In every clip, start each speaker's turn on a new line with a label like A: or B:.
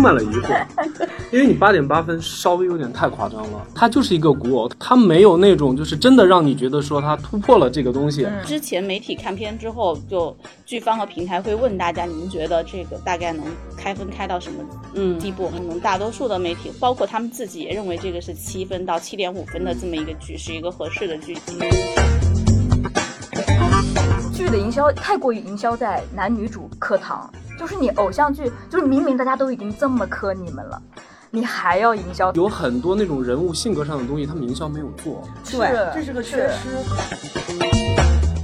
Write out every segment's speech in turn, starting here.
A: 充满了疑惑，因为你八点八分稍微有点太夸张了。它就是一个古偶，它没有那种就是真的让你觉得说它突破了这个东西。
B: 之前媒体看片之后，就剧方和平台会问大家，你们觉得这个大概能开分开到什么嗯地步？可能大多数的媒体，包括他们自己也认为这个是七分到七点五分的这么一个剧，是一个合适的剧集。
C: 剧的营销太过于营销在男女主磕糖，就是你偶像剧，就是明明大家都已经这么磕你们了，你还要营销，
A: 有很多那种人物性格上的东西，他们营销没有做，
D: 对，这是个缺失。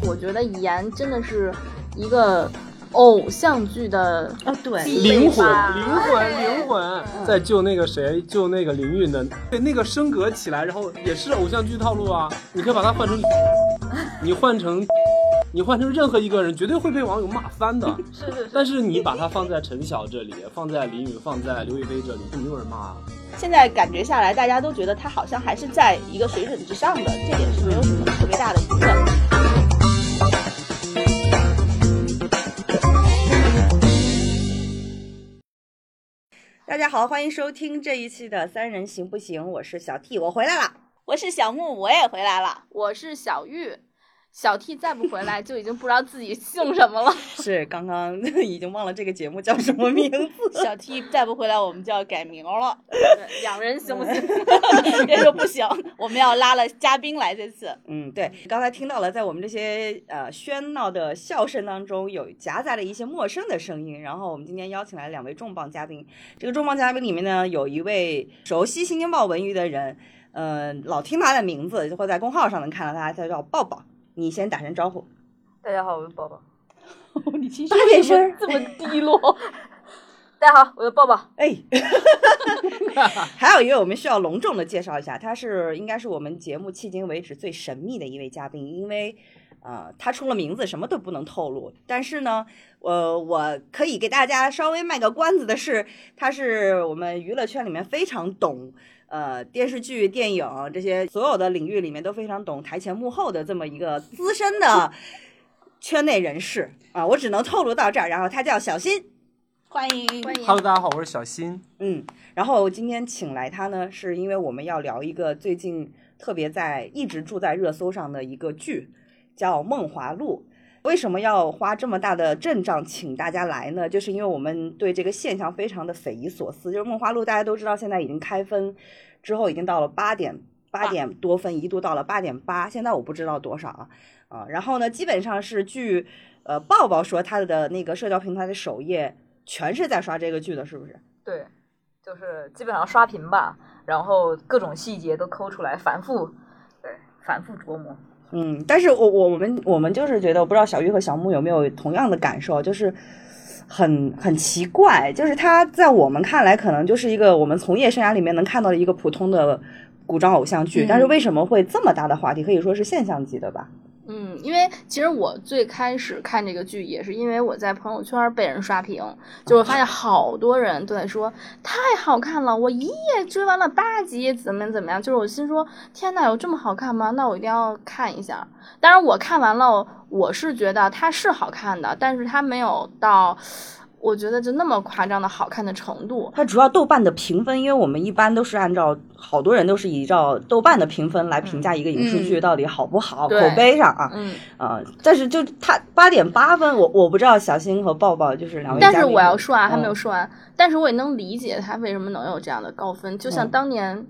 E: 我觉得言真的是一个偶像剧的
D: 啊，对，
A: 灵魂，灵魂，灵魂，在救那个谁，救那个林允的，对，那个升格起来，然后也是偶像剧套路啊，你可以把它换成，你换成。你换成任何一个人，绝对会被网友骂翻的。
C: 是是是。
A: 但是你把它放在陈晓这里，放在林允，放在刘亦菲这里，就没有人骂。
B: 现在感觉下来，大家都觉得他好像还是在一个水准之上的，这点是没有什么特别大的疑问。
D: 大家好，欢迎收听这一期的《三人行不行》，我是小 T，我回来了。
B: 我是小木，我也回来了。
E: 我是小玉。小 T 再不回来，就已经不知道自己姓什么了。
D: 是，刚刚 已经忘了这个节目叫什么名字。
B: 小 T 再不回来，我们就要改名了。
E: 两人行不行？
B: 别说不行，我们要拉了嘉宾来这次。
D: 嗯，对，刚才听到了，在我们这些呃喧闹的笑声当中，有夹杂着一些陌生的声音。然后我们今天邀请来两位重磅嘉宾。这个重磅嘉宾里面呢，有一位熟悉《新京报》文娱的人，嗯，老听他的名字，就会在公号上能看到他，他叫抱抱。你先打声招呼。
C: 大家好，我是抱抱。
B: 你情绪为什么这么低落？
C: 大家好，我是抱抱。
D: 哎，还有一位我们需要隆重的介绍一下，他是应该是我们节目迄今为止最神秘的一位嘉宾，因为呃，他出了名字，什么都不能透露。但是呢，呃，我可以给大家稍微卖个关子的是，他是我们娱乐圈里面非常懂。呃，电视剧、电影这些所有的领域里面都非常懂台前幕后的这么一个资深的圈内人士啊，我只能透露到这儿。然后他叫小新，
B: 欢迎欢迎。
A: Hello，大家好，我是小新。
D: 嗯，然后今天请来他呢，是因为我们要聊一个最近特别在一直住在热搜上的一个剧，叫《梦华录》。为什么要花这么大的阵仗请大家来呢？就是因为我们对这个现象非常的匪夷所思。就是《梦华录》，大家都知道，现在已经开分之后，已经到了八点八点多分，一度到了八点八。现在我不知道多少啊啊。然后呢，基本上是据呃抱抱说，他的那个社交平台的首页全是在刷这个剧的，是不是？
C: 对，就是基本上刷屏吧，然后各种细节都抠出来，反复对反复琢磨。
D: 嗯，但是我我我们我们就是觉得，我不知道小玉和小木有没有同样的感受，就是很很奇怪，就是他在我们看来可能就是一个我们从业生涯里面能看到的一个普通的古装偶像剧，但是为什么会这么大的话题，可以说是现象级的吧？
E: 嗯，因为其实我最开始看这个剧也是因为我在朋友圈被人刷屏，就我发现好多人都在说太好看了，我一夜追完了八集，怎么怎么样？就是我心说天呐，有这么好看吗？那我一定要看一下。当然我看完了，我是觉得它是好看的，但是它没有到。我觉得就那么夸张的好看的程度，
D: 它主要豆瓣的评分，因为我们一般都是按照好多人都是依照豆瓣的评分来评价一个影视剧到底好不好，口碑上啊，
E: 嗯
D: 啊，但是就它八点八分，我我不知道小新和抱抱就是两位，
E: 但是我要说啊，还没有说完，但是我也能理解他为什么能有这样的高分，就像当年。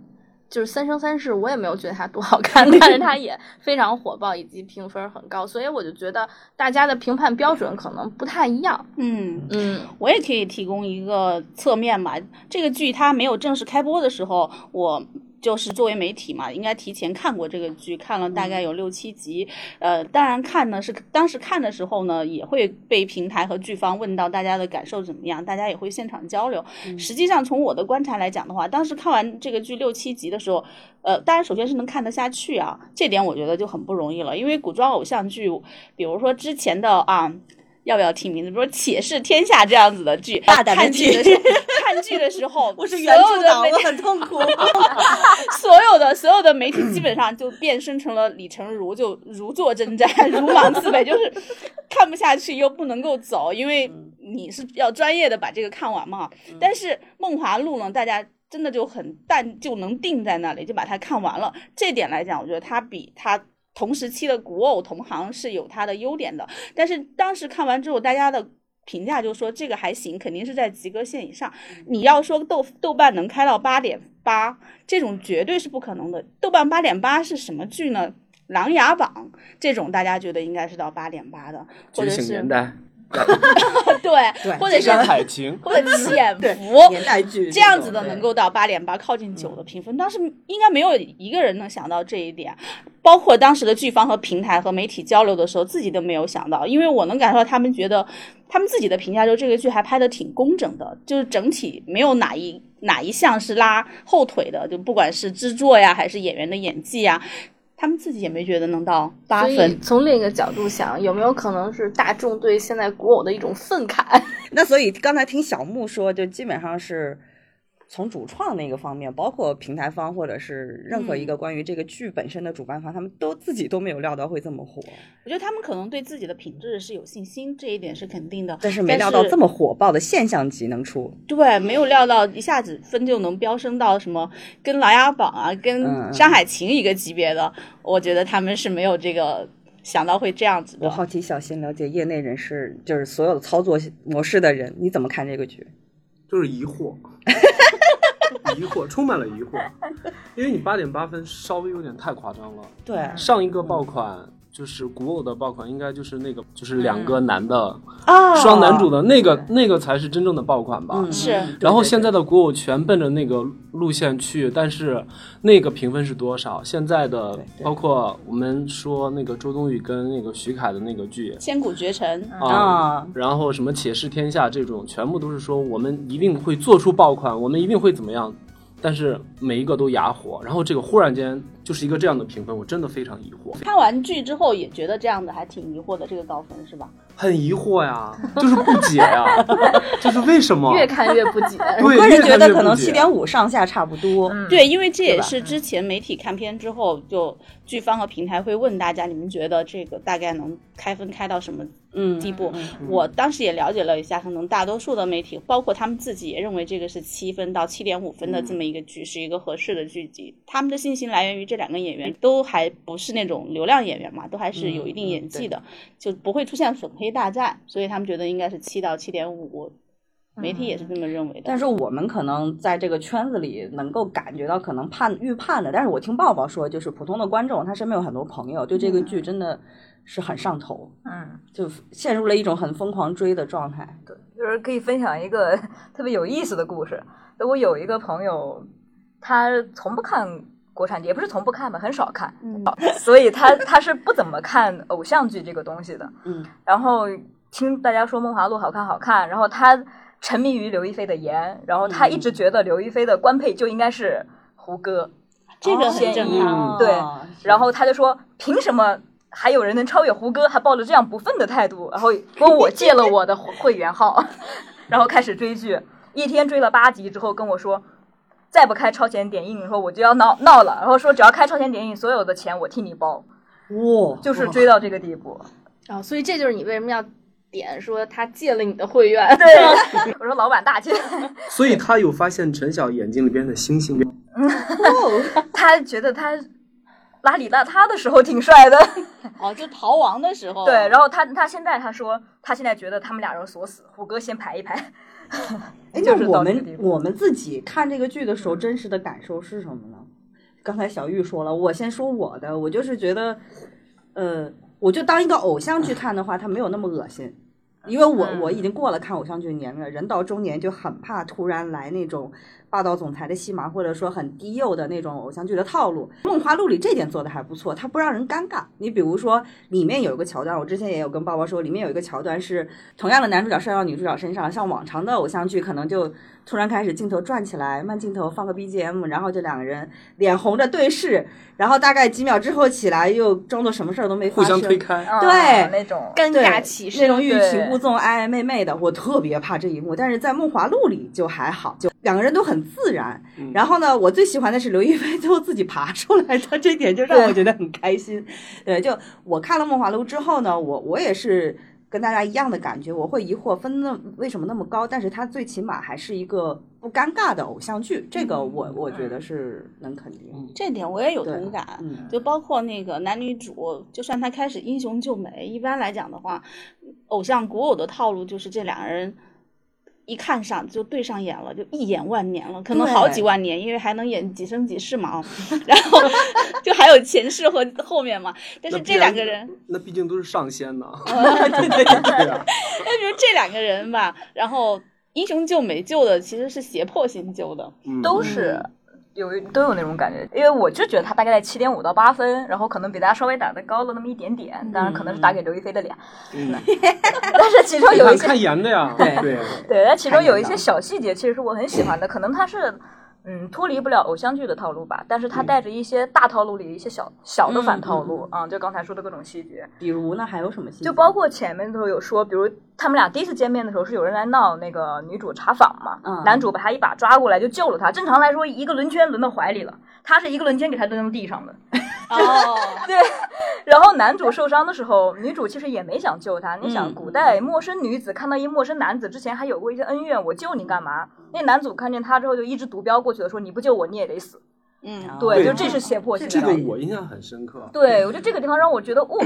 E: 就是《三生三世》，我也没有觉得它多好看，但是它也非常火爆，以及评分很高，所以我就觉得大家的评判标准可能不太一样。
B: 嗯嗯，我也可以提供一个侧面嘛，这个剧它没有正式开播的时候，我。就是作为媒体嘛，应该提前看过这个剧，看了大概有六七集。呃，当然看呢是当时看的时候呢，也会被平台和剧方问到大家的感受怎么样，大家也会现场交流。实际上从我的观察来讲的话，当时看完这个剧六七集的时候，呃，当然首先是能看得下去啊，这点我觉得就很不容易了。因为古装偶像剧，比如说之前的啊。要不要提名字？比如说《且试天下》这样子的剧，看剧的时候，看剧的时候，
D: 我是原著党，我很痛苦。
B: 所有的所有的媒体基本上就变身成了李成儒，就如坐针毡，如芒刺背，就是看不下去又不能够走，因为你是要专业的把这个看完嘛。但是《梦华录》呢，大家真的就很淡，就能定在那里，就把它看完了。这点来讲，我觉得它比它同时期的古偶同行是有它的优点的。但是当时看完之后，大家的评价就说这个还行，肯定是在及格线以上。你要说豆豆瓣能开到八点八，这种绝对是不可能的。豆瓣八点八是什么剧呢？《琅琊榜》这种大家觉得应该是到八点八的，或者是
A: 年代，
B: 对，或者是
A: 山海情，
B: 或者潜 伏
D: 年代剧
B: 这样子的能够到八点八，靠近九的评分。当时应该没有一个人能想到这一点，包括当时的剧方和平台和媒体交流的时候，自己都没有想到。因为我能感受到他们觉得，他们自己的评价就是这个剧还拍的挺工整的，就是整体没有哪一哪一项是拉后腿的，就不管是制作呀，还是演员的演技呀。他们自己也没觉得能到八
E: 所以
B: 分，
E: 从另一个角度想，有没有可能是大众对现在古偶的一种愤慨？
D: 那所以刚才听小木说，就基本上是从主创那个方面，包括平台方或者是任何一
B: 嗯
D: 个关于这个剧本身的主办方，他们都自己都没有料到会这么火，
B: 我觉得他们可能对自己的品质是有信心，这一点是肯定的。
D: 但是没料到这么火爆的现象级能出。
B: 对，没有料到一下子分就能飙升到什么跟《琅琊榜》啊、跟
D: 嗯《
B: 山海情》一个级别的，我觉得他们是没有这个想到会这样子的。
D: 我好奇小新了解业内人士，就是所有的操作模式的人，你怎么看这个剧？
A: 就是疑惑，疑惑，充满了疑惑，因为你八点八分稍微有点太夸张了。
D: 对
A: 上一个爆款就是古偶的爆款，应该就是那个就是两个男的
D: 啊
A: 双男主的那个那个才是真正的爆款吧？
D: 嗯。
B: 是。
A: 然后现在的古偶全奔着那个路线去，但是那个评分是多少？现在的包括我们说那个周冬雨跟那个徐凯的那个剧
B: 千古绝尘，
A: 啊，
D: 啊，
A: 然后什么且试天下这种，全部都是说我们一定会做出爆款，我们一定会怎么样，但是每一个都哑火。然后这个忽然间就是一个这样的评分，我真的非常疑惑，
B: 看完剧之后也觉得这样的还挺疑惑的，这个高分是吧？
A: 很疑惑呀，就是不解呀，就是为什么？
E: 越看越不解。
A: 对，
D: 个人觉得可能七点五上下差不多。
C: 嗯
B: 对，因为这也是之前媒体看片之后，就剧方和平台会问大家，你们觉得这个大概能开分开到什么
D: 嗯
B: 地步？
D: 嗯嗯
B: 我当时也了解了一下，可能大多数的媒体，包括他们自己也认为这个是七分到七点五分的这么一个剧，是一个合适的剧集。他们的信心来源于这两个演员都还不是那种流量演员嘛，都还是有一定演技的，就不会出现粉黑大战，所以他们觉得应该是七到七点五。媒体也是这么认为的。
D: 但是我们可能在这个圈子里能够感觉到可能判预判的，但是我听抱抱说，就是普通的观众，他身边有很多朋友对这个剧真的是很上头，
C: 嗯，
D: 就陷入了一种很疯狂追的状态。
C: 对，就是可以分享一个 特别有意思的故事。我有一个朋友，他从不看国产剧，也不是从不看吧，很少看，
B: 嗯，
C: 所以他他是不怎么看偶像剧这个东西的。
D: 嗯，
C: 然后听大家说《梦华录》好看好看，然后他沉迷于刘亦菲的颜，然后他一直觉得刘亦菲的官配就应该是胡歌，
B: 这个很正常。
D: 哦
C: 对然后他就说凭什么？还有人能超越胡歌，还抱着这样不忿的态度，然后跟我借了我的会员号，然后开始追剧，一天追了八集之后跟我说，再不开超前点映，说我就要闹闹了，然后说只要开超前点映，所有的钱我替你包，
D: 哇，
C: 就是追到这个地步。
E: 啊、所以这就是你为什么要点说他借了你的会员。
C: 对，我说老板大气，
A: 所以他有发现陈晓眼睛里边的星星。
C: 他觉得他邋里邋遢的时候挺帅的，
B: 哦，就逃亡的时候，
C: 对，然后他他现在他说他现在觉得他们俩人锁死，虎哥先排一排，
D: 哎，
C: 就是
D: 那我们我们自己看这个剧的时候，真实的感受是什么呢？刚才小玉说了，我先说我的，我就是觉得，呃，我就当一个偶像剧看的话，它没有那么恶心，因为我
C: 嗯
D: 我已经过了看偶像剧的年龄了，人到中年就很怕突然来那种霸道总裁的戏码，或者说很低幼的那种偶像剧的套路。《梦华录》里这点做的还不错，它不让人尴尬。你比如说，里面有一个桥段，我之前也有跟包包说，里面有一个桥段是同样的男主角摔到女主角身上，像往常的偶像剧可能就突然开始镜头转起来，慢镜头放个 BGM，然后就两个人脸红着对视，然后大概几秒之后起来又装作什么事儿都没发生，
A: 互相推开，
D: 对
C: 啊那种
E: 尴尬起身
D: 那种欲擒故纵、爱爱妹妹的，我特别怕这一幕。但是在《梦华录》里就还好，就两个人都很自然。
A: 嗯
D: 然后呢，我最喜欢的是刘亦菲最后自己爬出来的这点，就让我觉得很开心。对，就我看了《梦华录》之后呢，我我也是跟大家一样的感觉，我会疑惑分那为什么那么高，但是它最起码还是一个不尴尬的偶像剧，这个我我觉得是能肯定。
B: 这点我也有同感。
D: 嗯
B: 就包括那个男女主，就算他开始英雄救美，一般来讲的话，偶像古偶的套路就是这两个人一看上就对上眼了，就一眼万年了，可能好几万年，因为还能演几生几世嘛啊。然后 就还有前世和后面嘛。但是这两个人，
A: 那毕竟都是上仙呐。
D: 对对对
A: 对啊，
B: 那比如这两个人吧，然后英雄救美救的其实是胁迫性救的。
A: 嗯
C: 都是有都有那种感觉，因为我就觉得他大概在七点五到八分，然后可能比大家稍微打的高了那么一点点，当然可能是打给刘亦菲的脸，
A: 嗯
C: 但是其中有一些
A: 看看颜的呀，
D: 对
A: 对，
C: 对，但其中有一些小细节，其实是我很喜欢的。可能他是，嗯，脱离不了偶像剧的套路吧，但是它带着一些大套路里的一些小小的反套路啊、就刚才说的各种细节，
D: 比如呢，还有什么细节？
C: 就包括前面都有说，比如他们俩第一次见面的时候，是有人来闹那个女主查访嘛，
D: 嗯
C: 男主把她一把抓过来就救了她。正常来说，一个轮圈轮到怀里了，他是一个轮圈给她扔到地上的。
B: 哦，
C: 对，然后男主受伤的时候，女主其实也没想救他。你想，
D: 嗯
C: 古代陌生女子看到一陌生男子之前还有过一些恩怨，我救你干嘛？那男主看见他之后就一直毒标过去了，说你不救我你也得死。
B: 嗯，
C: 对，就这是胁迫性
A: 这
C: 的。
A: 个我印象很深刻。
C: 对，我觉得这个地方让我觉得，哦，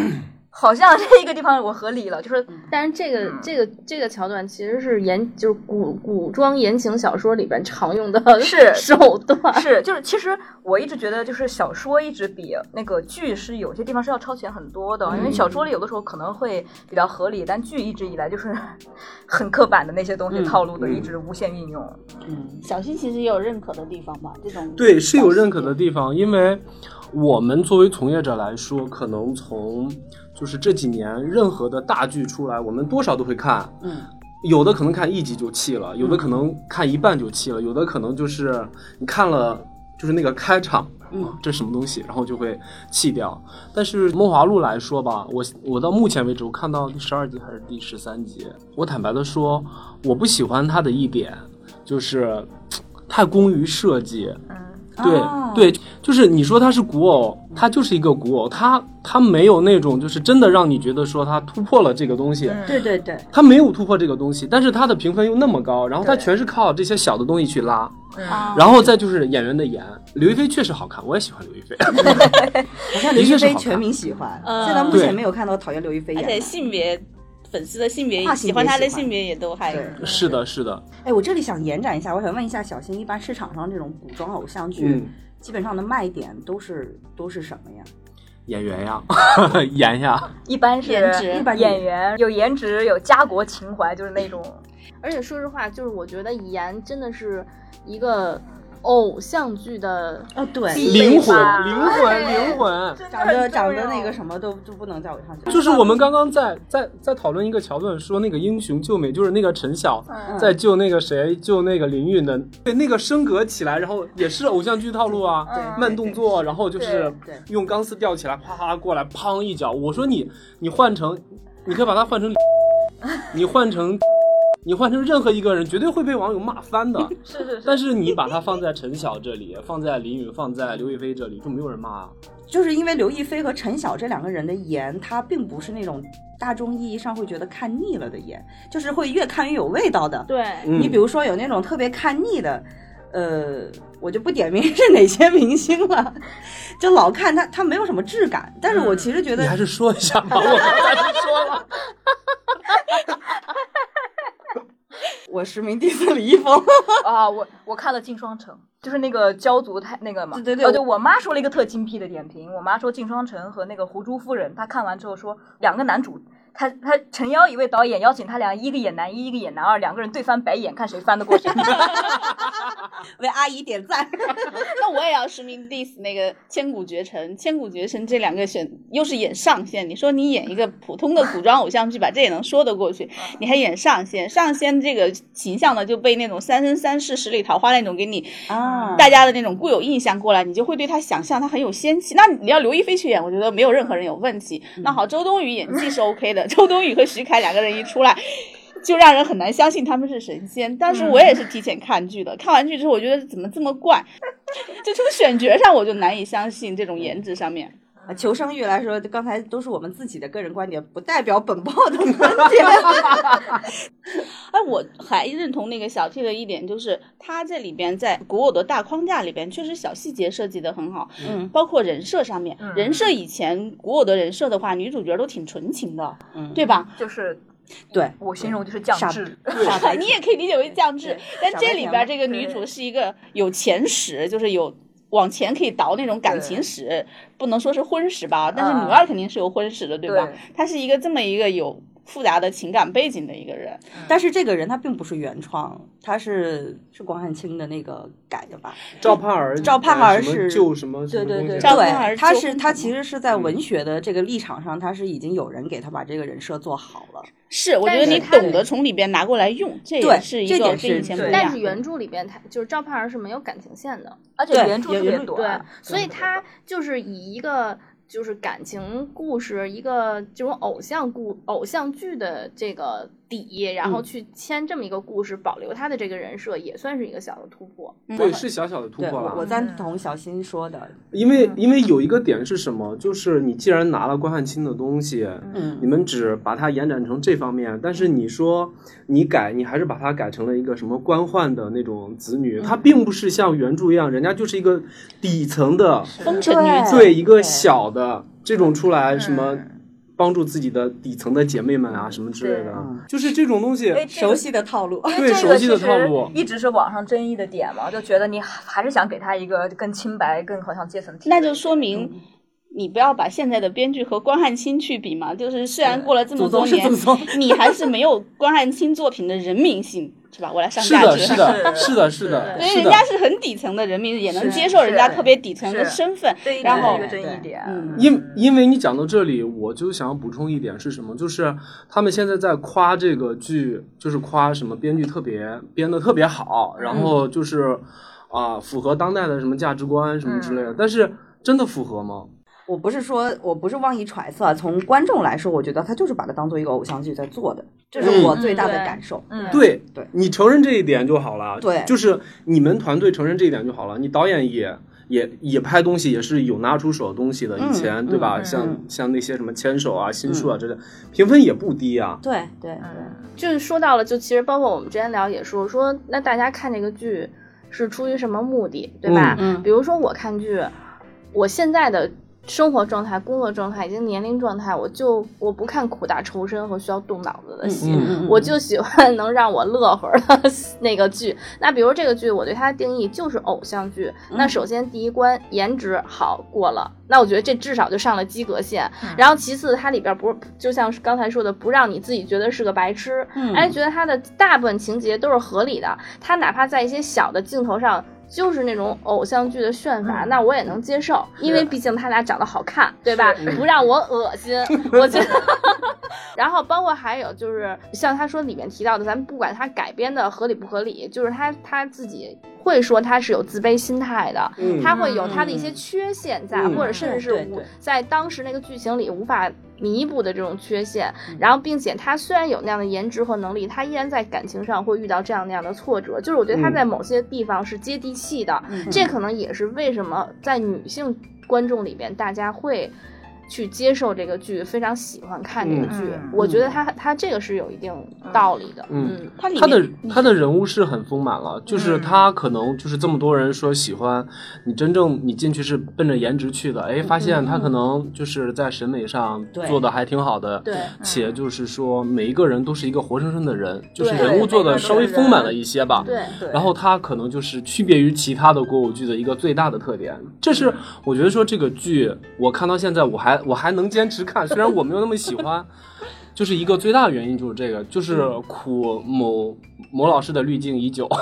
C: 好像这个地方我合理了，就是
E: 但是这个
C: 嗯。
E: 这个这个桥段其实是言就是古古装言情小说里边常用的
C: 是
E: 手段。
C: 是，就是其实我一直觉得，就是小说一直比那个剧是有些地方是要超前很多的，因为小说里有的时候可能会比较合理，但剧一直以来就是 很刻板的那些东西
D: 嗯
C: 套路的，
A: 嗯。
C: 一直无限运用。
D: 嗯。
B: 小新其实也有认可的地方吧，这种
A: 对，是有认可的地方，因为我们作为从业者来说，可能从就是这几年任何的大剧出来，我们多少都会看。
D: 嗯
A: 有的可能看一集就弃了，有的可能看一半就弃了，有的可能就是你看了就是那个开场，
D: 嗯
A: 啊，这是什么东西，然后就会弃掉。但是《梦华录》来说吧，我我到目前为止，我看到第十二集还是第十三集，我坦白的说，我不喜欢它的一点就是太功于设计。
C: 嗯，
A: 对、
D: 哦
A: 对，就是你说它是古偶，它就是一个古偶，它它没有那种就是真的让你觉得说它突破了这个东西。
C: 嗯
D: 对对对，
A: 它没有突破这个东西，但是它的评分又那么高，然后它全是靠这些小的东西去拉，
B: 啊
A: 然后再就是演员的颜，刘亦菲确实好看，我也喜欢刘亦菲。
D: 好像刘亦菲全民喜欢，
B: 嗯
D: 现在目前没有看到讨厌刘亦菲
B: 而且
D: 演的。
B: 性别粉丝的性别
D: 跨性别
B: 喜欢他的性别也都还
D: 对
A: 是的，是的，
D: 哎，我这里想延展一下，我想问一下小新，一般市场上这种古装偶像剧，
A: 嗯，
D: 基本上的卖点都是都是什么呀？
A: 演员呀，演呀，
C: 一般是
B: 颜值
D: 一般
C: 演员有颜值，有家国情怀，就是那种。
E: 而且说实话，就是我觉得颜真的是一个偶像剧的
D: 哦，对，
A: 灵魂，灵魂，灵魂。
D: 长得长得那个什么都就不能叫偶像剧，
A: 就是我们刚刚在在在讨论一个桥段，说那个英雄救美，就是那个陈晓
C: 嗯
A: 在救那个谁，救那个林允的，对那个升格起来，然后也是偶像剧套路啊，
C: 嗯
A: 慢动作，然后就是用钢丝吊起来，啪啪过来，砰一脚。我说你你换成，你可以把它换成，你换成。你换成任何一个人，绝对会被网友骂翻的。
C: 是是是，
A: 但是你把它放在陈晓这里，放在林允，放在刘亦菲这里，就没有人骂啊。
D: 就是因为刘亦菲和陈晓这两个人的颜，他并不是那种大众意义上会觉得看腻了的颜，就是会越看越有味道的。
B: 对，
A: 嗯
D: 你比如说有那种特别看腻的，呃，我就不点名是哪些明星了，就老看他，他没有什么质感。但是我其实觉得
A: 你还是说一下吧，我刚才就说了。
D: 我实名 diss 李易峰，
C: 啊，我我看了《镜双城》，就是那个焦族太那个嘛，
D: 对对对
C: 哦，对我妈说了一个特精辟的点评，我妈说《镜双城》和那个《胡珠夫人》，她看完之后说两个男主。他他诚邀一位导演邀请他俩，一个演男一，一个演男二，两个人对翻白眼，看谁翻得过谁。
D: 为阿姨点赞。
B: 那我也要实名 diss 那个《千古绝尘》，《千古绝尘》这两个选又是演上线，你说你演一个普通的古装偶像剧吧，这也能说得过去，你还演上线，上线这个形象呢就被那种三生三世十里桃花那种给你
D: 啊
B: 大家的那种固有印象过来，你就会对他想象他很有仙气。那你要刘亦菲去演，我觉得没有任何人有问题。那好，周冬雨演技是 OK 的，周冬雨和徐凯两个人一出来。就让人很难相信他们是神仙，当时我也是提前看剧的，看完剧之后，我觉得怎么这么怪，就从选角上我就难以相信这种颜值上面。
D: 呃求生欲来说，刚才都是我们自己的个人观点，不代表本报的观点。
B: 哎，我还认同那个小 T 的一点，就是他这里边在古偶的大框架里边，确实小细节设计的很好，
D: 嗯
B: 包括人设上面，人设以前古偶的人设的话，女主角都挺纯情的，
D: 嗯
B: 对吧？
C: 就是
D: 对，
C: 我形容就是降智，
B: 你也可以理解为降智，但这里边这个女主是一个有前史，就是有。往前可以倒那种感情史，不能说是婚史吧，但是女二肯定是有婚史的，对吧？她是一个这么一个有复杂的情感背景的一个人，
D: 但是这个人他并不是原创，他是是关汉卿的那个改的吧？
A: 赵盼儿，
D: 赵盼儿是
A: 救什么
C: 对对对
B: 赵盼儿，
D: 他
B: 是
D: 他其实是在
A: 嗯
D: 文学的这个立场上，他是已经有人给他把这个人设做好了。
B: 是我觉得你懂得从里边拿过来用，这
D: 对
B: 也是一个跟
D: 这点是
C: 对
B: 以前不一样。
E: 但是原著里边他就是赵盼儿是没有感情线的，
C: 而且原著特别短，，
E: 所以他就是以一个就是感情故事，一个这种偶像故偶像剧的这个底，然后
D: 嗯
E: 去签这么一个故事，保留他的这个人设，也算是一个小的突破。
A: 对，是小小的突，破了。
D: 我我赞同小新说的。
A: 因为因为有一个点是什么，就是你既然拿了关汉卿的东西，
D: 嗯
A: 你们只把它延展成这方面，但是你说你改，你还是把它改成了一个什么官宦的那种子女，它并不是像原著一样，人家就是一个底层的，
B: 风尘女子，
A: 对一个小的这种出来什么。帮助自己的底层的姐妹们啊，什么之类的
D: 嗯，
A: 就是这种东西。
D: 熟悉的套路。
A: 对熟悉的套路
C: 一直是网上争议的点嘛，就觉得你还是想给他一个更清白、更好像阶层。
B: 那就说明你不要把现在的编剧和关汉卿去比嘛。就是虽然过了这么多年。你还是没有关汉卿作品的人民性，是吧？我来上
A: 是的，
B: 价值。
A: 是的，是的，是的，
B: 所以。人家是很底层的人民，也能接受人家特别底层的身份然后
C: 一个争议点。
B: 嗯
A: 因因为你讲到这里，我就想要补充一点是什么？就是他们现在在夸这个剧，就是夸什么编剧特别编的特别好，然后就是啊、符合当代的什么价值观什么之类的。但是真的符合吗？
D: 我不是说，我不是妄议揣测啊，从观众来说，我觉得他就是把它当做一个偶像剧在做的，这是我最大的感受。
C: 嗯，
A: 对，
D: 对
A: 你承认这一点就好了。
D: 对
A: 就是你们团队承认这一点就好了。你导演也也也拍东西，也是有拿出手的东西的。以前、
D: 嗯
A: 对吧？
C: 嗯
A: 像
D: 嗯
A: 像那些什么牵手啊、心术啊之类的，评分也不低啊。
D: 对对对，
E: 就是说到了，就其实包括我们之前聊也说说，那大家看这个剧是出于什么目的，对吧？
D: 嗯嗯
E: 比如说我看剧，我现在的生活状态、工作状态以及年龄状态，我就我不看苦大仇深和需要动脑子的戏，
D: 嗯嗯
E: 我就喜欢能让我乐呵的 那个剧。那比如这个剧，我对它的定义就是偶像剧。那首先第一关颜值好过了，那我觉得这至少就上了及格线。然后其次，它里边不就像是刚才说的，不让你自己觉得是个白痴，
D: 嗯
E: 哎，觉得它的大部分情节都是合理的。它哪怕在一些小的镜头上。就是那种偶像剧的炫法，那我也能接受，因为毕竟他俩长得好看，对吧？不让我恶心，我觉得。然后包括还有就是像他说里面提到的，咱们不管他改编的合理不合理，就是他他自己会说他是有自卑心态的，
A: 嗯
E: 他会有他的一些缺陷在，
A: 嗯
E: 或者甚至是无
D: 对对
E: 在当时那个剧情里无法弥补的这种缺陷。
D: 嗯
E: 然后，并且他虽然有那样的颜值和能力，他依然在感情上会遇到这样那样的挫折。就是我觉得他
A: 嗯
E: 在某些地方是接地气的，
D: 嗯
E: 这可能也是为什么在女性观众里边大家会。去接受这个剧，非常喜欢看这个剧，
C: 嗯
E: 我觉得他他这个是有一定道理的。
A: 嗯他的他的人物是很丰满了，就是
C: 嗯
A: 他可能就是这么多人说喜欢你，真正你进去是奔着颜值去的，哎，发现他可能就是在审美上做的还挺好的，
E: 对
A: 且就是说每一个人都是一个活生生的人，就是人物做的稍微丰满了一些吧，
E: 对，
C: 对，
A: 然后他可能就是区别于其他的国偶剧的一个最大的特点，这是我觉得说这个剧我看到现在我还我还能坚持看，虽然我没有那么喜欢，就是一个最大的原因就是这个，就是苦某某老师的滤镜已久。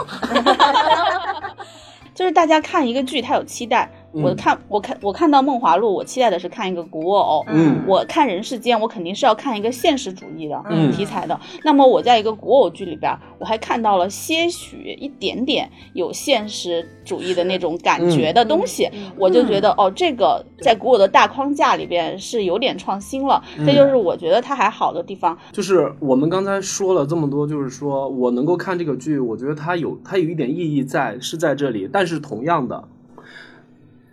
B: 就是大家看一个剧，他有期待。
A: 嗯
B: 我看我看我看到《梦华录》，我期待的是看一个古偶。
A: 嗯
B: 我看《人世间》，我肯定是要看一个现实主义的
A: 嗯
B: 题材的。那么我在一个古偶剧里边，我还看到了些许一点点有现实主义的那种感觉的东西，我就觉得哦，这个在古偶的大框架里边是有点创新了。这就是我觉得它还好的地方。
A: 就是我们刚才说了这么多，就是说我能够看这个剧，我觉得它有它有一点意义在，是在这里。但是同样的，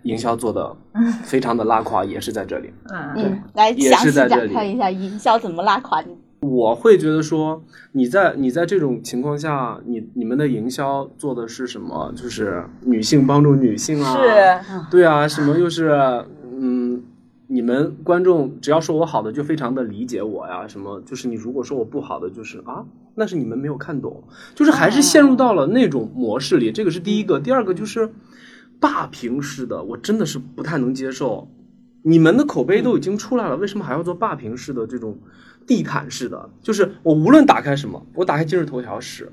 A: 营销做的非常的拉垮，也是在这里。
C: 嗯，
B: 嗯，来
A: 也
B: 详细
A: 是在这里
B: 展开一下营销怎么拉垮你。
A: 我会觉得说，你在你在这种情况下，你你们的营销做的是什么？就是女性帮助女性啊，
C: 是，
A: 对啊，什么又是嗯，你们观众只要说我好的就非常的理解我呀，什么就是你如果说我不好的，就是啊，那是你们没有看懂，就是还是陷入到了那种模式里。这个是第一个，第二个就是霸屏式的，我真的是不太能接受。你们的口碑都已经出来了，为什么还要做霸屏式的这种地毯式的？就是我无论打开什么，我打开今日头条是，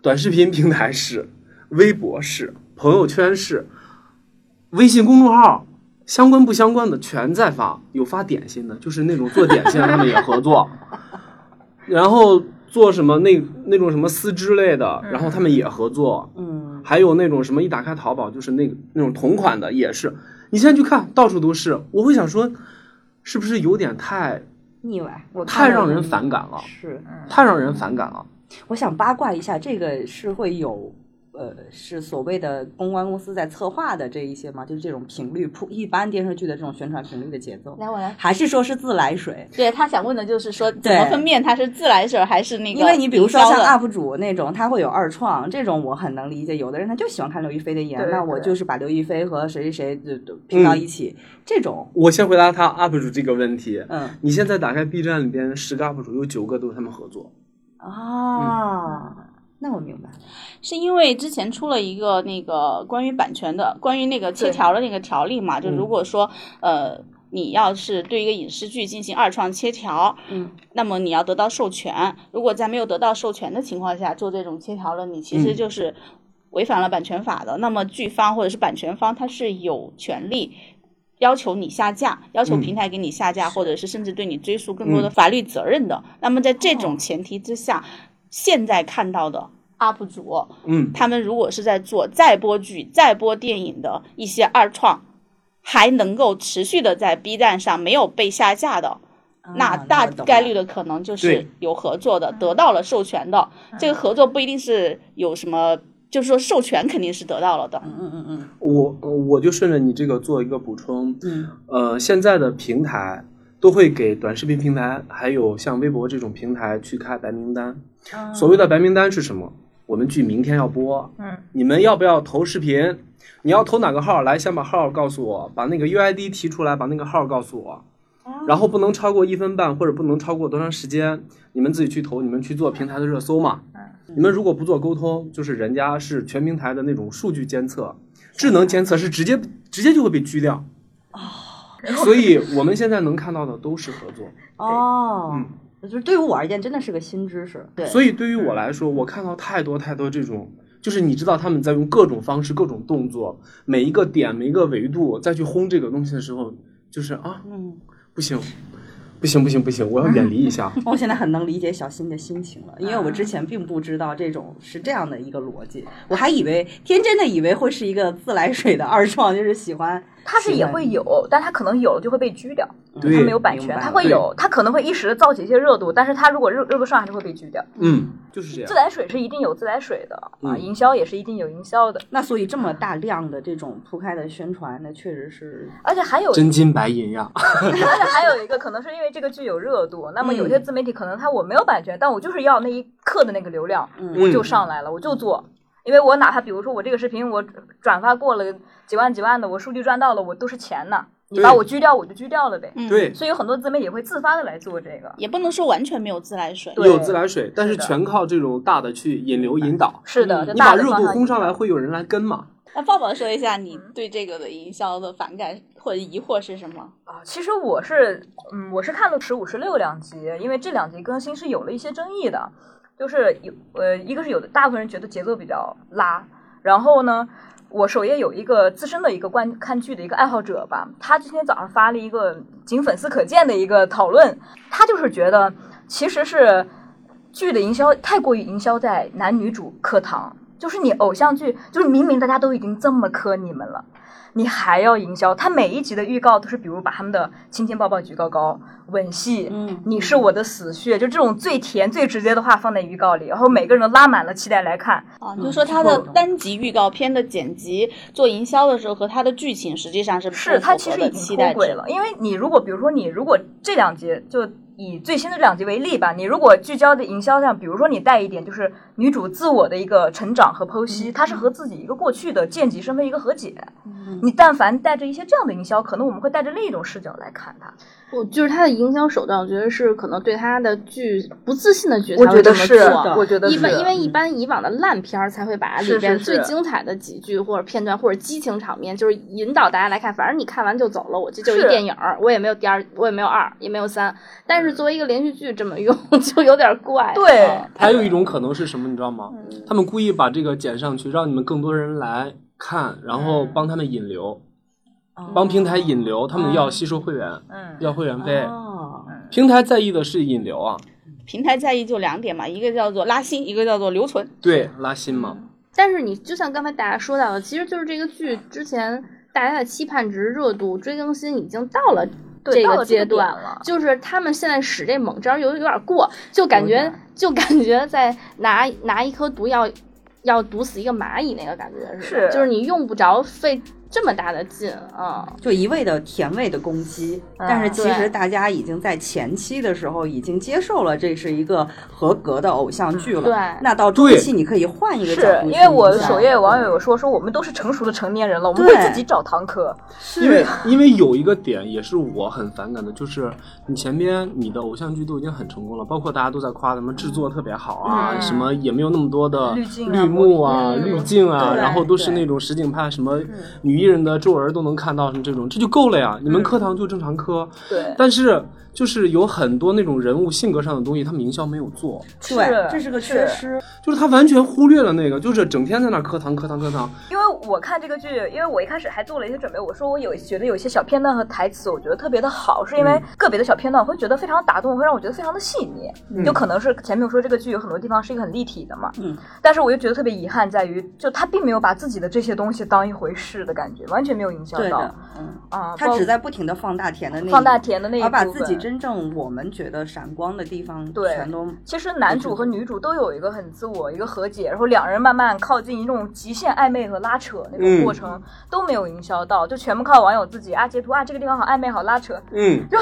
A: 短视频平台是，微博是，朋友圈是，微信公众号相关不相关的全在发，有发点心的，就是那种做点心的他们也合作，然后做什么那那种什么丝织类的，然后他们也合作，
D: 嗯，
A: 还有那种什么一打开淘宝就是那个那种同款的也是，你现在去看到处都是，我会想说，是不是有点太
D: 腻歪，我
A: 太让人反感了，
D: 是，
A: 太让人反感了。
D: 我想八卦一下，这个是会有。呃，是所谓的公关公司在策划的这一些吗？就是这种频率，普一般电视剧的这种宣传频率的节奏，
B: 来，我来。
D: 还是说是自来水？
B: 对他想问的就是说，怎么分辨它是自来水还是那个？
D: 因为你比如说像 UP 主那种，他会有二创，这种我很能理解。有的人他就喜欢看刘亦菲的颜，那我就是把刘亦菲和谁谁谁就就拼到一起，这种，
A: 我先回答他 UP 主这个问题。
D: 嗯
A: 你现在打开 B 站里边十个 UP 主，有九个都是他们合作。
D: 啊，那我明白了。
B: 是因为之前出了一个那个关于版权的、关于那个切条的那个条例嘛，就
A: 嗯
B: 如果说呃。你要是对一个影视剧进行二创切条，
D: 嗯，
B: 那么你要得到授权。如果在没有得到授权的情况下做这种切条了，你其实
A: 嗯
B: 就是违反了版权法的。那么剧方或者是版权方，他是有权利要求你下架，要求
A: 嗯
B: 平台给你下架，或者是甚至对你追溯更多的法律责任的。那么在这种前提之下，现在看到的 UP 主，
A: 嗯，
B: 他们如果是在做再播剧、再播电影的一些二创，还能够持续的在 B 站上没有被下架的，那
D: 啊
B: 大概率的可能就是有合作的，得到了授权的。这个合作不一定是有什么，就是说授权肯定是得到了的。
D: 嗯嗯嗯
A: 我我就顺着你这个做一个补充。
D: 嗯
A: 呃，现在的平台都会给短视频平台，还有像微博这种平台去开白名单。
D: 嗯，
A: 所谓的白名单是什么？我们剧明天要播，
C: 嗯，
A: 你们要不要投视频？你要投哪个号？来，先把号告诉我，把那个 UID 提出来，把那个号告诉我，然后不能超过一分半，或者不能超过多长时间，你们自己去投，你们去做平台的热搜嘛。你们如果不做沟通，就是人家是全平台的那种数据监测、智能监测，是直接直接就会被拘掉。所以我们现在能看到的都是合作。
D: 哦，
A: 嗯
D: 就是对于我而言真的是个新知识。对，
A: 所以对于我来说，我看到太多太多这种，就是你知道他们在用各种方式、各种动作，每一个点、每一个维度再去轰这个东西的时候，就是啊，
D: 嗯，
A: 不行，不行，不行，不行，我要远离一下。
D: 我现在很能理解小新的心情了，因为我之前并不知道这种是这样的一个逻辑，我还以为天真的以为会是一个自来水的二创，就是喜欢
C: 它是也会有，但它可能有了就会被拘掉，
A: 对
C: 它没有版权，它会有，它可能会一时造起一些热度，但是它如果热热不上，它就会被拘掉。
A: 嗯，就是这样
C: 自。来水是一定有自来水的啊，
A: 嗯
C: 营销也是一定有营销的，
D: 那所以这么大量的这种铺开的宣传，那确实是
C: 而且还有
A: 真金白银呀！
C: 而且还有一个可能是因为这个剧有热度，那么有些自媒体可能他我没有版权，但我就是要那一刻的那个流量，
D: 嗯
C: 我就上来了，我就做。因为我哪怕比如说我这个视频我转发过了几万几万的，我数据赚到了，我都是钱呐。你把我拘掉，我就拘掉了呗。
B: 嗯，
A: 对，
C: 所以有很多自媒体会自发的来做这个。
B: 也不能说完全没有自来水。
C: 对
A: 有自来水，但是全靠这种大的去引流引导。
C: 是的，
A: 你把热度轰上来，会有人来跟嘛？
B: 那抱抱说一下你对这个的营销的反感或者疑惑是什么？
C: 啊，其实我是，嗯，我是看了十五、十六两集，因为这两集更新是有了一些争议的，就是有，呃，一个是有的大部分人觉得节奏比较拉，然后呢，我首页有一个资深的一个观看剧的一个爱好者吧，他今天早上发了一个仅粉丝可见的一个讨论，他就是觉得其实是剧的营销太过于营销在男女主课堂。就是你偶像剧，就是明明大家都已经这么磕你们了。你还要营销，他每一集的预告都是，比如把他们的亲亲抱抱举高高，吻戏，
D: 嗯
C: 你是我的死穴，就这种最甜最直接的话放在预告里，然后每个人都拉满了期待来看。
B: 啊，就说他的单集预告片的剪辑做营销的时候和他的剧情实际上是不
C: 是它
B: 符合的
C: 其实已经
B: 期待值
C: 脱轨了，因为你如果比如说你如果这两集就以最新的这两集为例吧，你如果聚焦的营销上，比如说你带一点就是女主自我的一个成长和剖析，她是和自己一个过去的贱籍身份一个和解。你但凡带着一些这样的营销，可能我们会带着另一种视角来看它。
E: 我就是他的营销手段，我觉得是可能对他的剧不自信的剧
C: 我
E: 才会这么
C: 觉得是
E: 做。，
C: 我觉得是
E: 一般因为一般以往的烂片儿才会把里边最精彩的几句或者片段或者激情场面，就是引导大家来看。反正你看完就走了，我这就是一电影儿，我也没有第二，我也没有二，也没有三。但是作为一个连续剧这么用，就有点怪。
C: 对
E: 嗯
A: 还有一种可能是什么，你知道吗？他们故意把这个剪上去，让你们更多人来看，然后帮他们引流，帮平台引流，他们要吸收会员，
C: 嗯，
A: 要会员费。
D: 哦，
A: 平台在意的是引流啊，
B: 平台在意就两点嘛，一个叫做拉新，一个叫做留存。
A: 对，拉新嘛。
E: 但是你就像刚才大家说到的，其实就是这个剧之前大家的期盼值、热度、追更新已经到了
C: 这
E: 个阶段
C: 了。
E: 就是他们现在使这猛招有有点过，就感觉就感觉在拿拿一颗毒药要毒死一个蚂蚁那个感觉
C: 是。
E: 就是你用不着费这么大的劲啊。
D: 就一味的甜味的攻击，但是其实大家已经在前期的时候已经接受了这是一个合格的偶像剧了。
E: 对。
D: 那到中期你可以换一个角度去
C: 因为我首页网友有说说我们都是成熟的成年人了，我们
D: 对。
C: 会自己找堂课。
A: 因为因为有一个点也是我很反感的，就是你前边你的偶像剧都已经很成功了，包括大家都在夸什么制作特别好啊，
C: 嗯。
A: 什么也没有那么多的
C: 滤镜啊
A: 绿幕啊、
E: 嗯。
A: 滤镜啊，
D: 对
A: 然后都是那种实景拍，什么女艺人的皱纹都能看到，什么这种，这就够了呀。你们磕糖就正常磕，
C: 对，
A: 但是就是有很多那种人物性格上的东西，他们营销没有做，
D: 对
C: 是，
D: 这是个缺失。
A: 就是他完全忽略了那个，就是整天在那儿磕糖磕糖磕糖。
C: 因为我看这个剧，因为我一开始还做了一些准备，我说我有觉得有一些小片段和台词，我觉得特别的好，是因为个别的小片段我会觉得非常打动，会让我觉得非常的细腻。就可能是前面我说这个剧有很多地方是一个很立体的嘛，
D: 嗯，
C: 但是我又觉得特别遗憾在于，就他并没有把自己的这些东西当一回事的感觉，完全没有营销到，
D: 嗯，
C: 啊，
D: 他只在不停的放大甜的那一
C: 放大甜的那一
D: 而把
C: 部分
D: 自己真正我们觉得闪光的地方
C: 对
D: 全都
C: 其实男主和女主都有一个很自我一个和解，然后两人慢慢靠近一种极限暧昧和拉扯那种过程、都没有营销到，就全部靠网友自己啊截图啊这个地方好暧昧好拉扯，
A: 嗯，就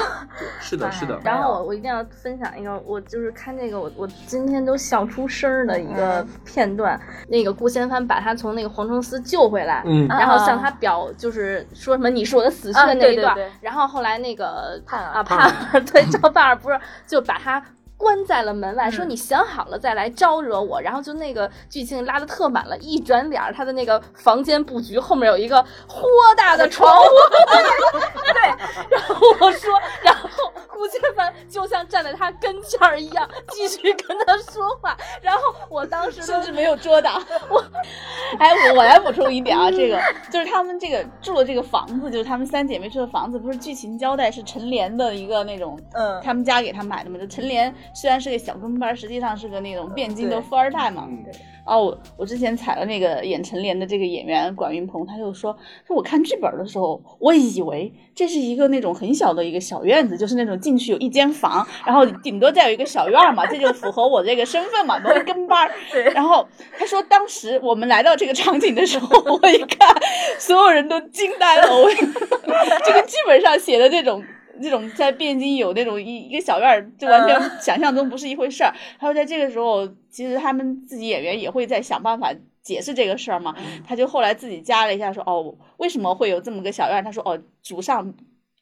A: 是的，是的
C: 哎。
E: 然后我我一定要分享一个，我就是看那个我我今天都笑出声儿的一个片段。那个顾千帆把他从那个黄虫司救回来，
A: 嗯
E: 然后向他表就是说什么你是我的死穴
C: 啊
E: 那一段。
C: 对对对
E: 然后后来那个
C: 盼儿
E: 啊盼儿 对赵盼儿不是就把他。关在了门外，说你想好了再来招惹我，然后就那个剧情拉的特满了，一转脸，他的那个房间布局后面有一个豁大的窗户，然后我说，然后顾千帆就像站在他跟前儿一样，继续跟他说话。然后我当时
B: 甚至没有遮挡。我，哎，我我来补充一点啊，这个就是他们这个住的这个房子，就是他们三姐妹住的房子，不是剧情交代是陈莲的一个那种，
C: 嗯
B: 他们家给他买的嘛。就陈莲虽然是个小跟班，实际上是个那种汴京的富二代嘛。
A: 嗯
B: 哦，我我之前采了那个演陈莲的这个演员管云鹏，他就说说我看剧本的时候，我以为这是一个那种很小的一个小院子，就是那种进去有一间房，然后顶多再有一个小院嘛，这就符合我这个身份嘛，都是跟班儿。
C: 对
B: 然后他说，当时我们来到这个场景的时候，我一看，所有人都惊呆了。我 这个剧本上写的这种。这种在汴京有那种一一个小院儿，就完全想象中不是一回事儿。他说在这个时候，其实他们自己演员也会在想办法解释这个事儿嘛。他就后来自己加了一下说，哦，为什么会有这么个小院儿？他说，哦，祖上。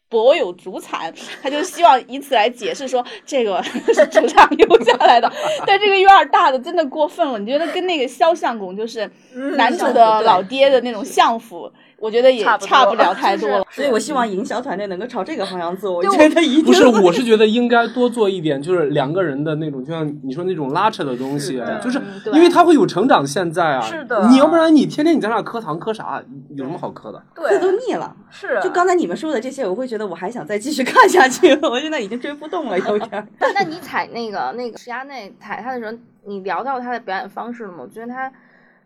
B: 博有祖产，他就希望以此来解释说这个 是祖上留下来的。但这个院儿大的真的过分了，你觉得跟那个肖相公就是男主的老爹的那种相府，我觉得也
C: 差不多
B: 差不了太多了。
D: 所以我希望营销团队能够朝这个方向做。我
C: 对
D: 觉得一定
A: 不是，我是觉得应该多做一点，就是两个人的那种，就像你说那种拉扯的东西，
C: 的
A: 就是因为他会有成长现在啊。
C: 是的
A: 你要不然你天天你在那磕糖磕啥，有什么好磕的？
D: 这都，腻了。
C: 是
D: 就刚才你们说的这些，我会觉得我还想再继续看下去，我现在已经追不动了，有点儿。
E: 那你踩那个那个石衙内踩他的时候，你聊到他的表演方式了吗？我觉得他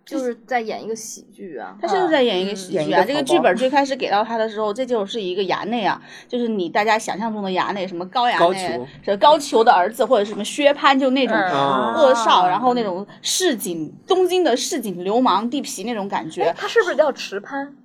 E: 就是在演一个喜剧啊。
B: 他就是在演一个喜剧啊！这个剧本最开始给到他的时候，这就是一个衙内啊，就是你大家想象中的衙内，什么高衙
A: 高
B: 内
A: 俅，
B: 是高俅的儿子，或者什么薛蟠，就那种恶少，然后那种市井东京的市井流氓地痞那种感觉。
C: 他是不是叫池潘？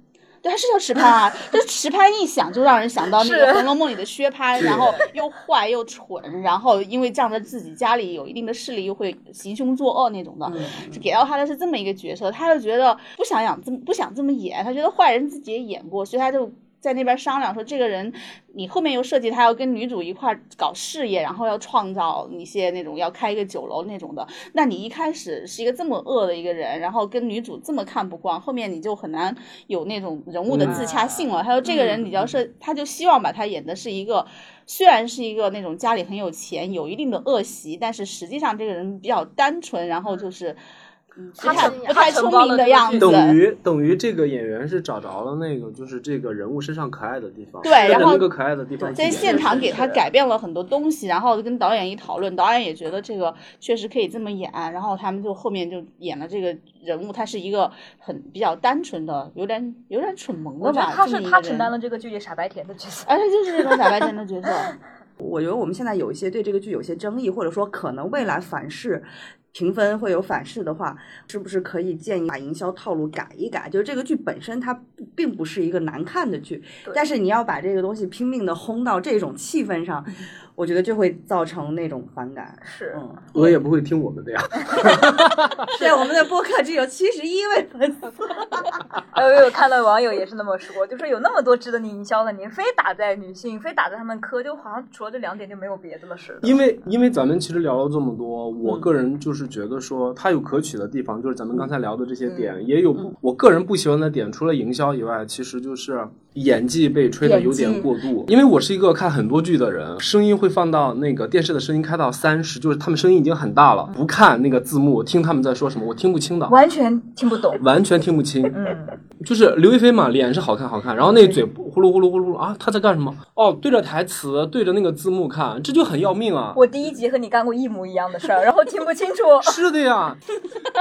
B: 对，他是叫池潘啊，这池潘一想就让人想到那个《红楼梦》里的薛蟠，然后又坏又蠢，然后因为仗着自己家里有一定的势力，又会行凶作恶那种的。就给到他的是这么一个角色，他就觉得不想养这么不想这么演，他觉得坏人自己也演过，所以他就在那边商量说，这个人你后面又设计他要跟女主一块搞事业，然后要创造一些那种要开一个酒楼那种的，那你一开始是一个这么恶的一个人，然后跟女主这么看不惯，后面你就很难有那种人物的自洽性了。还有这个人你要是，他就希望把他演的是一个。虽然是一个那种家里很有钱，有一定的恶习，但是实际上这个人比较单纯，然后就是，不太聪明的样子。
A: 等于等于这个演员是找着了那个就是这个人物身上可爱的地方，
B: 对然后
A: 那个可爱的地方
B: 在现场给他改变了很多东西，然后跟导演一讨论，导演也觉得这个确实可以这么演，然后他们就后面就演了这个人物，他是一个很比较单纯的，有点有点蠢萌的吧，
C: 我觉得他是他承担了，这个剧里傻白甜的角色。
B: 而且就是这种傻白甜的角色。
D: 我觉得我们现在有一些对这个剧有些争议，或者说可能未来反噬评分会有反噬的话，是不是可以建议把营销套路改一改？就是这个剧本身它不并不是一个难看的剧，但是你要把这个东西拼命的轰到这种气氛上，我觉得就会造成那种反感。
C: 是，
D: 嗯，
A: 我也不会听我们的呀。
D: 对，我们的播客只有七十一位粉丝。
C: 还有有看到网友也是那么说，就说有那么多值得你营销的，你非打在女性，非打在他们科，就好像除了这两点就没有别的了似的。
A: 因为因为咱们其实聊了这么多，
B: 嗯
A: 我个人就是觉得说它有可取的地方，就是咱们刚才聊的这些点，
B: 嗯
A: 也有不我个人不喜欢的点，除了营销以外，其实就是演技被吹的有点过度。因为我是一个看很多剧的人，声音会放到那个电视的声音开到三十，就是他们声音已经很大了，不看那个字幕，听他们在说什么，我听不清的。
C: 完全听不懂。
A: 完全听不清，
C: 嗯，
A: 就是刘亦菲嘛，脸是好看好看，然后那嘴呼噜呼噜呼噜啊，她在干什么？哦，对着台词，对着那个字幕看，这就很要命啊！
C: 我第一集和你干过一模一样的事儿，然后听不清楚。
A: 是的呀。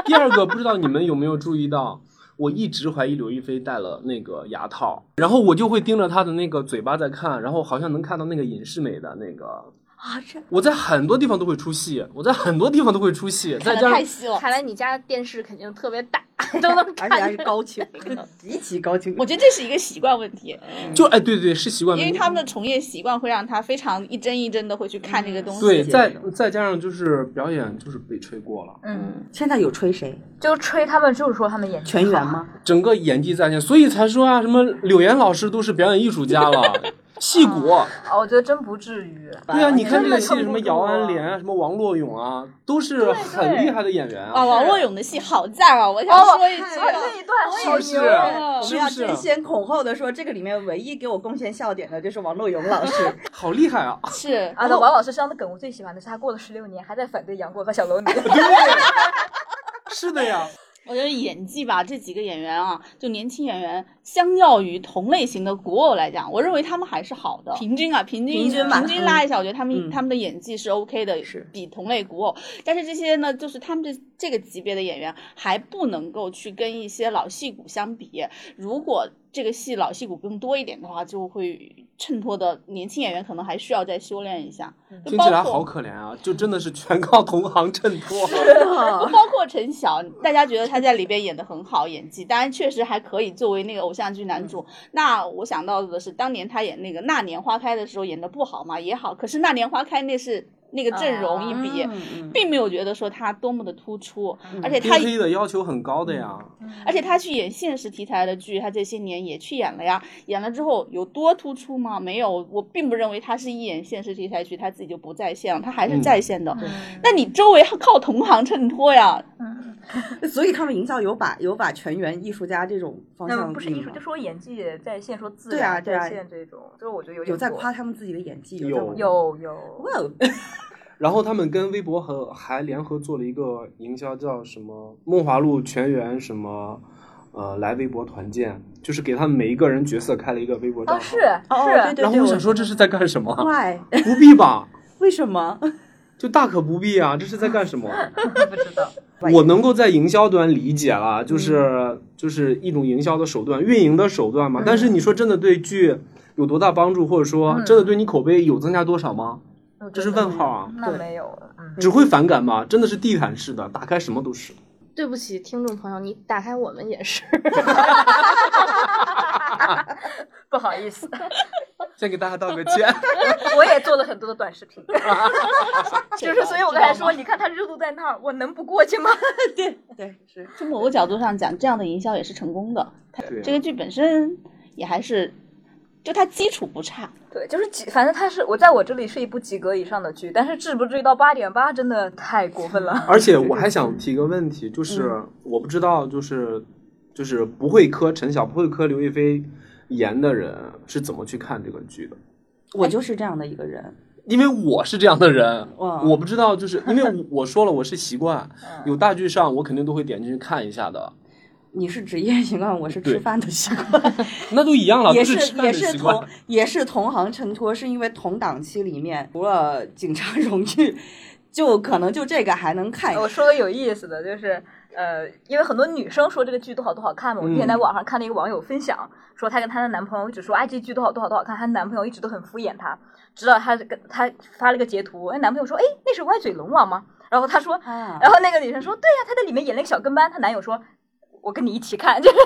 A: 第二个，不知道你们有没有注意到，我一直怀疑刘亦菲戴了那个牙套，然后我就会盯着她的那个嘴巴在看，然后好像能看到那个尹世美的那个。
D: 啊，这
A: 我在很多地方都会出戏，我在很多地方都会出戏，再加上
B: 的太细了。
E: 看来你家电视肯定特别大，都能
D: 而且还是。高清，极其高清。
B: 我觉得这是一个习惯问题，
A: 就哎，对对对，是习惯问题，
B: 因为他们的从业习惯会让他非常一帧一帧的会去看这个东西。
A: 对，再再加上就是表演就是被吹过了。
C: 嗯，
D: 现在有吹谁？
C: 就吹他们，就是说他们演？
D: 全员吗？
A: 整个演技在线，所以才说啊，什么柳岩老师都是表演艺术家了，戏骨。
C: 啊，我觉得真不至于。
A: 对啊，你看这个戏，什么姚安莲啊，什么王洛勇啊，都是很厉害的演员
B: 啊，
A: 啊。
B: 王洛勇的戏好赞啊！我想
C: 哦，
B: 说一句
C: 啊，那一段好
A: 是不是
D: 我们要
A: 是不是
D: 争先恐后的说，这个里面唯一给我贡献笑点的就是王洛勇老师。
A: 好厉害啊！
B: 是
C: 啊，那王老师身上的梗我最喜欢的是他过了十六年还在反对杨过和小龙女。
A: 是的呀，
B: 我觉得演技吧，这几个演员啊，就年轻演员，相较于同类型的古偶来讲，我认为他们还是好的，平均啊，平均
D: 平均吧
B: 平均拉一下，我觉得他们、
D: 嗯
B: 他们的演技是 OK 的，
D: 是
B: 比同类古偶。但是这些呢，就是他们这这个级别的演员还不能够去跟一些老戏骨相比。如果这个戏老戏骨更多一点的话，就会衬托的年轻演员可能还需要再修炼一下。
A: 听起来好可怜啊，就真的是全靠同行衬托。
B: 是 包括陈晓，大家觉得他在里边演的很好，演技当然确实还可以作为那个偶像剧男主。那我想到的是，当年他演那个《那年花开》的时候演的不好嘛，也好，可是《那年花开》那是那个阵容一比，
D: 嗯
B: 并没有觉得说他多么的突出，而且他
A: 丁黑的要求很高的呀，
B: 而且他去演现实题材的剧，他这些年也去演了呀。演了之后有多突出吗？没有，我并不认为他是一演现实题材剧，他自己就不在线了，他还是在线的。那你周围靠同行衬托呀，
D: 所以他们营销有把有把全员艺术家这种方
C: 那
D: 向定
C: 不是艺术，就
D: 吗
C: 说演技在线，说自
D: 对啊
C: 然在线这种，就是我觉得有点
D: 有在夸他们自己的演技，在
A: 有
D: 往
C: 有有，
D: 哇哦，
A: 然后他们跟微博和还联合做了一个营销，叫什么“梦华录全员什么”，呃，来微博团建，就是给他们每一个人角色开了一个微博账
C: 哦
A: 号。
C: 是
D: 哦对
C: 是，
D: 对
A: 然后我想说这是在干什么
D: ？why？
A: 不必吧，
D: 为什么？
A: 就大可不必啊，这是在干什么？
C: 不知道。
A: 我能够在营销端理解了，就是、就是一种营销的手段，运营的手段嘛。但是你说真的对剧有多大帮助，或者说真的对你口碑有增加多少吗？这是问号啊，
C: 那没有
A: 只会反感吗？真的是地毯式的，打开什么都是。
E: 对不起，听众朋友，你打开我们也是。
C: 不好意思，
A: 先给大家道个歉。
C: 我也做了很多的短视频，就是所以我刚才说，你看它热度在那儿，我能不过去吗？
D: 对对是。
B: 从某个角度上讲，这样的营销也是成功的。它
A: 对啊
B: 这个剧本身也还是，就它基础不差。
C: 对，就是及，反正它是我在我这里是一部及格以上的剧，但是至不至于到八点八，真的太过分了。
A: 而且我还想提个问题，就是我不知道，就是就是不会磕陈晓、不会磕刘亦菲颜的人是怎么去看这个剧的？
D: 我就是这样的一个人，
A: 因为我是这样的人，我不知道，就是因为我我说了我是习惯，有大剧上我肯定都会点进去看一下的，
D: 你是职业习惯，我是吃饭的习惯，
A: 那都一样了，
D: 也
A: 都是
D: 也是同。也是同行衬托，是因为同档期里面除了 警察荣誉，就可能就这个还能看一
C: 我说个有意思的，就是呃，因为很多女生说这个剧多好多好看嘛，我之前在网上看了一个网友分享，说她跟她的男朋友一直说，哎，这剧多好多好多好看，她男朋友一直都很敷衍她，直到她跟她发了个截图，哎，男朋友说，哎，那是歪嘴龙王吗？然后她说，
D: 啊。
C: 然后那个女生说，对呀、她在里面演了一个小跟班，她男友说。我跟你一起看，就是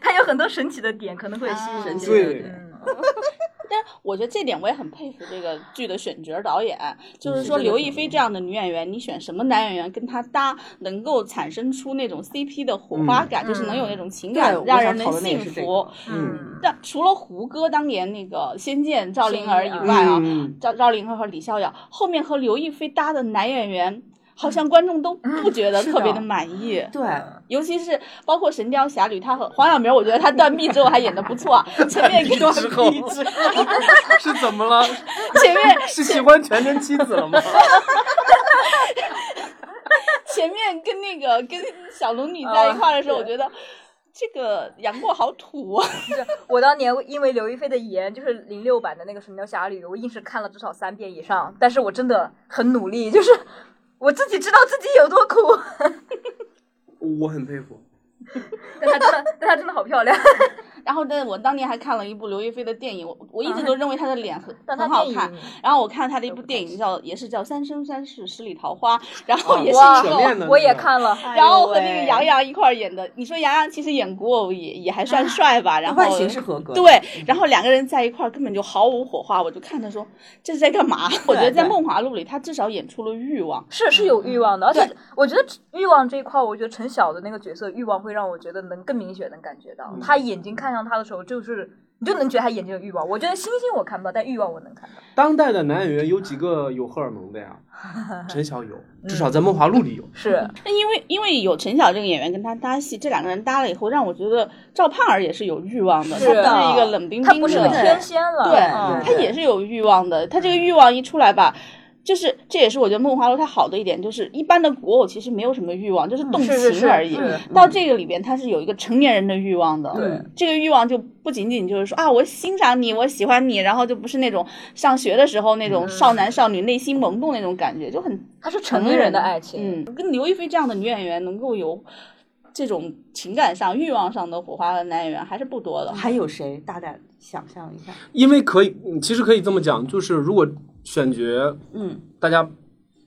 C: 它有很多神奇的点，可能会吸引
D: 神奇
C: 一些
A: 对
C: 人。
B: 但是我觉得这点我也很佩服这个剧的选角导演，就是说刘亦菲这样的女演员，你选什么男演员跟她搭，能够产生出那种 CP 的火花感，就是能有那种情感，让人能
D: 想讨论的也
B: 幸福
D: 这个。
C: 嗯，
B: 但除了胡歌当年那个《仙剑》赵灵儿以外啊，
A: 嗯，
B: 赵赵灵儿和李逍遥后面和刘亦菲搭的男演员。好像观众都不觉得特别的满意，
D: 对，
B: 尤其是包括《神雕侠侣》，他和黄晓明，我觉得他断臂之后还演的不错啊。前面跟
A: 之后 是怎么了？
B: 前面
A: 是喜欢全真妻子了吗？
B: 前面跟那个跟小龙女在一块儿的时候，我觉得这个杨过好土啊。
C: 我当年因为刘亦菲的颜，就是零六版的那个《神雕侠侣》，我硬是看了至少三遍以上。但是我真的很努力，就是我自己知道自己有多苦，
A: 我很佩服。
C: 但她真的，但她真的好漂亮。
B: 然后呢，我当年还看了一部刘亦菲的电影，我我一直都认为她的脸很
C: 但她电
B: 很好看。然后我看她的一部电影叫也是叫《三生三世十里桃花》，然后也是
C: 哇
B: 一个。
A: 扯面的
C: 我也看了，
B: 然后和那个杨洋一块儿演的，你说杨洋其实演古偶也也还算帅吧，然后
D: 外形是合格。
B: 对，然后两个人在一块根本就毫无火花，我就看他说这是在干嘛？我觉得在《梦华录》里，他至少演出了欲望。
C: 是是有欲望的，而且我觉得欲望这一块，我觉得陈晓的那个角色欲望会让我觉得能更明显能感觉到，他眼睛看向他的时候，就是你就能觉得他眼睛有欲望。我觉得星星我看不到，但欲望我能看到。
A: 当代的男演员有几个有荷尔蒙的呀？陈晓有，至少在《梦华录》里有。
C: 是，
B: 那因为因为有陈晓这个演员跟他搭戏，这两个人搭了以后，让我觉得赵盼儿也是有欲望的，
C: 是
B: 她不是一个冷冰冰的，
C: 他不是个天仙了，
B: 对
C: 嗯
B: 他也是有欲望的。他这个欲望一出来吧。就是，这也是我觉得《梦华录》它好的一点，就是一般的古偶其实没有什么欲望，就是动情而已。
C: 是
B: 到这个里边，它是有一个成年人的欲望的。
C: 对，
B: 这个欲望就不仅仅就是说啊，我欣赏你，我喜欢你，然后就不是那种上学的时候那种少男少女内心萌动那种感觉，就很
C: 它是成年人的爱情。
B: 嗯，跟刘亦菲这样的女演员能够有这种情感上、欲望上的火花的男演员还是不多的。
D: 还有谁？大胆想象一下。
A: 因为可以，嗯其实可以这么讲，就是如果选角，
D: 嗯，
A: 大家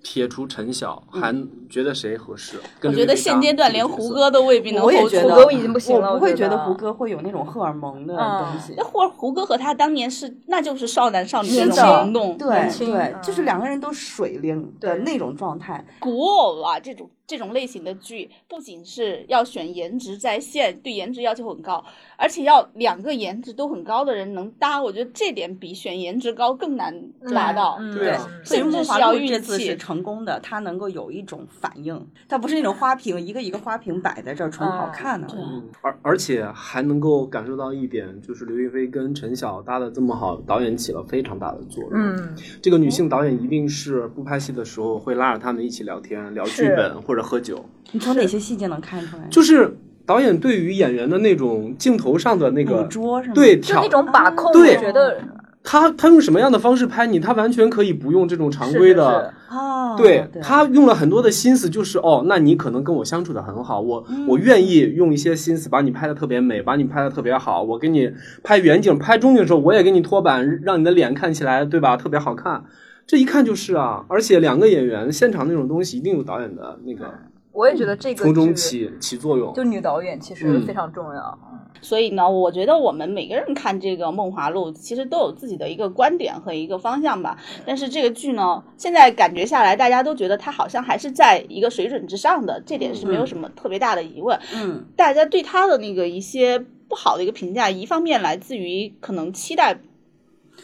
A: 撇除陈晓，还觉得谁合适？
B: 我觉得现阶段连胡歌都未必能
D: 我也觉得
C: 胡歌已经不行了
D: 我不会
C: 觉得。
D: 胡歌会有那种荷尔蒙的
C: 嗯
D: 东西。
B: 那胡胡歌和他当年是，那就是少男少女那种
C: 是的。
B: 萌动。
D: 对对，
C: 嗯
D: 就是两个人都水灵的那种状态。
B: 古偶啊，这种这种类型的剧，不仅是要选颜值在线，对颜值要求很高，而且要两个颜值都很高的人能搭。我觉得这点比选颜值高更难达到。
C: 嗯
A: 对
D: 所以梦华
B: 是要运
D: 录这次
B: 气
D: 是成功的，他能够有一种反应，他不是那种花瓶一个一个花瓶摆在这儿纯好看的。
A: 嗯，而而且还能够感受到一点，就是刘亦菲跟陈晓搭的这么好，导演起了非常大的作用。
C: 嗯，
A: 这个女性导演一定是不拍戏的时候会拉着他们一起聊天、聊剧本或者喝酒，
D: 你从哪些细节能看出来？
A: 就是导演对于演员的那种镜头上的那
D: 捕
A: 个
D: 捉是吗？
A: 对调
C: 就那种把控，我
A: 对
C: 觉得
A: 他他用什么样的方式拍你，他完全可以不用这种常规
C: 是是
A: 的。
D: 哦，
A: 对他用了很多的心思，就是哦，那你可能跟我相处的很好，我、我愿意用一些心思把你拍的特别美，把你拍的特别好，我给你拍远景、拍中景的时候，我也给你拖板，让你的脸看起来对吧，特别好看。这一看就是啊，而且两个演员现场那种东西一定有导演的那个
C: 我也觉得这个
A: 从中起起作用。
C: 就女导演其实
A: 嗯
C: 非常重要。
B: 所以呢，我觉得我们每个人看这个《梦华录》，其实都有自己的一个观点和一个方向吧。但是这个剧呢，现在感觉下来，大家都觉得它好像还是在一个水准之上的，这点是没有什么特别大的疑问。
D: 嗯，
B: 大家对它的那个一些不好的一个评价，一方面来自于可能期待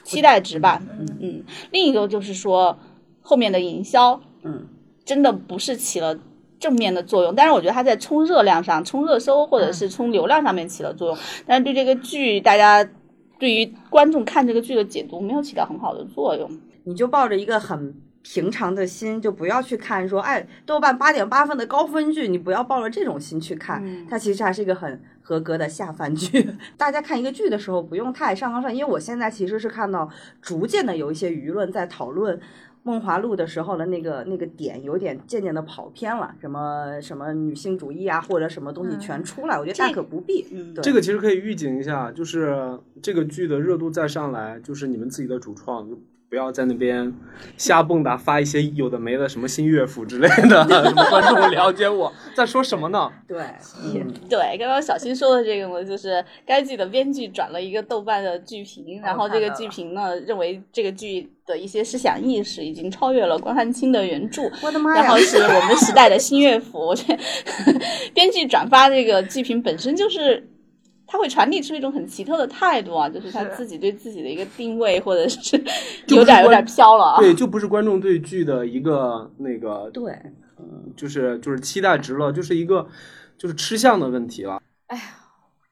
B: 期待值吧，嗯，另一个就是说后面的营销，
D: 嗯，
B: 真的不是起了。正面的作用，但是我觉得它在冲热量上、冲热搜或者是冲流量上面起了作用，但是对这个剧，大家对于观众看这个剧的解读没有起到很好的作用。
D: 你就抱着一个很平常的心，就不要去看说，哎，豆瓣八点八分的高分剧，你不要抱着这种心去看，
B: 嗯
D: 它其实还是一个很合格的下饭剧。大家看一个剧的时候，不用太上纲上，因为我现在其实是看到逐渐的有一些舆论在讨论。《梦华录》的时候的那个那个点有点渐渐的跑偏了，什么什么女性主义啊，或者什么东西全出来，我觉得大可不必。
B: 嗯
A: 这个其实可以预警一下，就是这个剧的热度再上来，就是你们自己的主创，就不要在那边瞎蹦跶，发一些有的没的什么新乐府之类的，观众 了解我在说什么呢？
D: 对，嗯
B: 对，刚刚小新说的这个呢，就是该剧的编剧转了一个豆瓣的剧评，然后这个剧评呢认为这个剧的一些思想意识已经超越了关汉卿的原著，
D: 我的妈呀
B: 然后！是我们时代的新乐府。我觉得编剧转发这个剧评本身就是。他会传递出一种很奇特的态度啊，就是他自己对自己的一个定位，或者是有点有点
A: 观
B: 飘了啊。
A: 对，就不是观众对剧的一个那个，
D: 对，
A: 就是就是期待值了，就是一个就是吃相的问题了。
E: 哎呀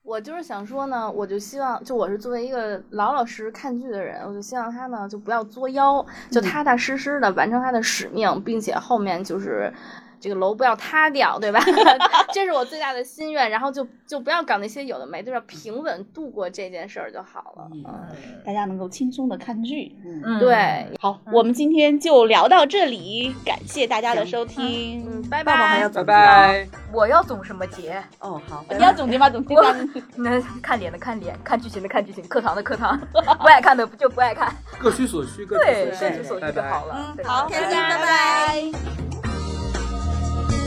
E: 我就是想说呢，我就希望，就我是作为一个老老实实看剧的人，我就希望他呢就不要作妖，就踏踏实实的完成他的使命，并且后面就是这个楼不要塌掉，对吧？这是我最大的心愿。然后就就不要搞那些有的没的，要平稳度过这件事儿就好了。嗯，
B: 大家能够轻松的看剧。
C: 嗯，
E: 对，
B: 好，我们今天就聊到这里，感谢大家的收听。
E: 嗯，拜
D: 爸爸还要
E: 拜。
D: 总
A: 拜。
C: 我要总什么结？
D: 哦，好，
B: 你要总结吗？总结吗？
C: 那看脸的看脸，看剧情的看剧情，课堂的课堂，不爱看的就不爱看。
A: 各取所需，各
C: 对，
A: 取所需
C: 各取所需
A: 拜拜
C: 就好了。对
B: 好，
C: 拜拜
B: 拜拜。
D: 拜。